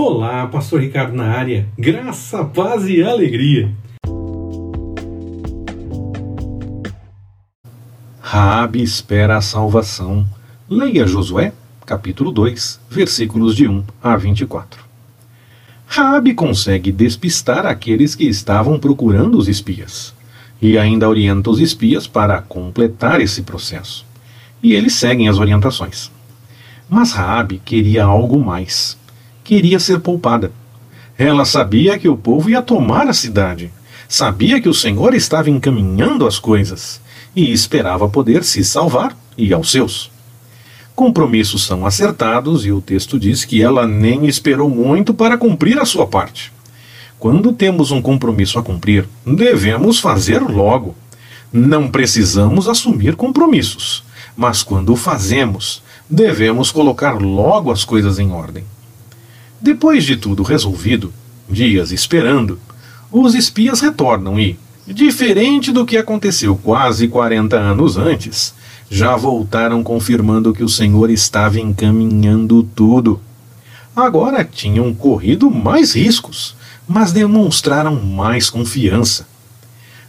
Olá, Pastor Ricardo na área. Graça, paz e alegria. Raabe espera a salvação. Leia Josué, capítulo 2, versículos de 1 a 24. Raabe consegue despistar aqueles que estavam procurando os espias e ainda orienta os espias para completar esse processo. E eles seguem as orientações. Mas Raabe queria algo mais queria ser poupada. Ela sabia que o povo ia tomar a cidade, sabia que o Senhor estava encaminhando as coisas e esperava poder se salvar e aos seus. Compromissos são acertados e o texto diz que ela nem esperou muito para cumprir a sua parte. Quando temos um compromisso a cumprir, devemos fazer logo. Não precisamos assumir compromissos, mas quando o fazemos, devemos colocar logo as coisas em ordem. Depois de tudo resolvido, dias esperando, os espias retornam e, diferente do que aconteceu quase 40 anos antes, já voltaram confirmando que o Senhor estava encaminhando tudo. Agora tinham corrido mais riscos, mas demonstraram mais confiança.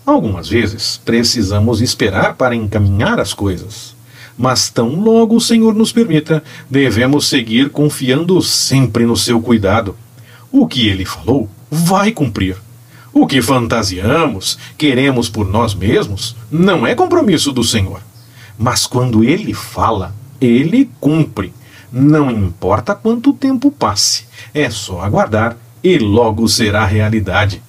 Algumas vezes precisamos esperar para encaminhar as coisas mas tão logo o Senhor nos permita, devemos seguir confiando sempre no seu cuidado. O que ele falou vai cumprir. O que fantasiamos, queremos por nós mesmos, não é compromisso do Senhor. Mas quando ele fala, ele cumpre. Não importa quanto tempo passe, é só aguardar e logo será realidade.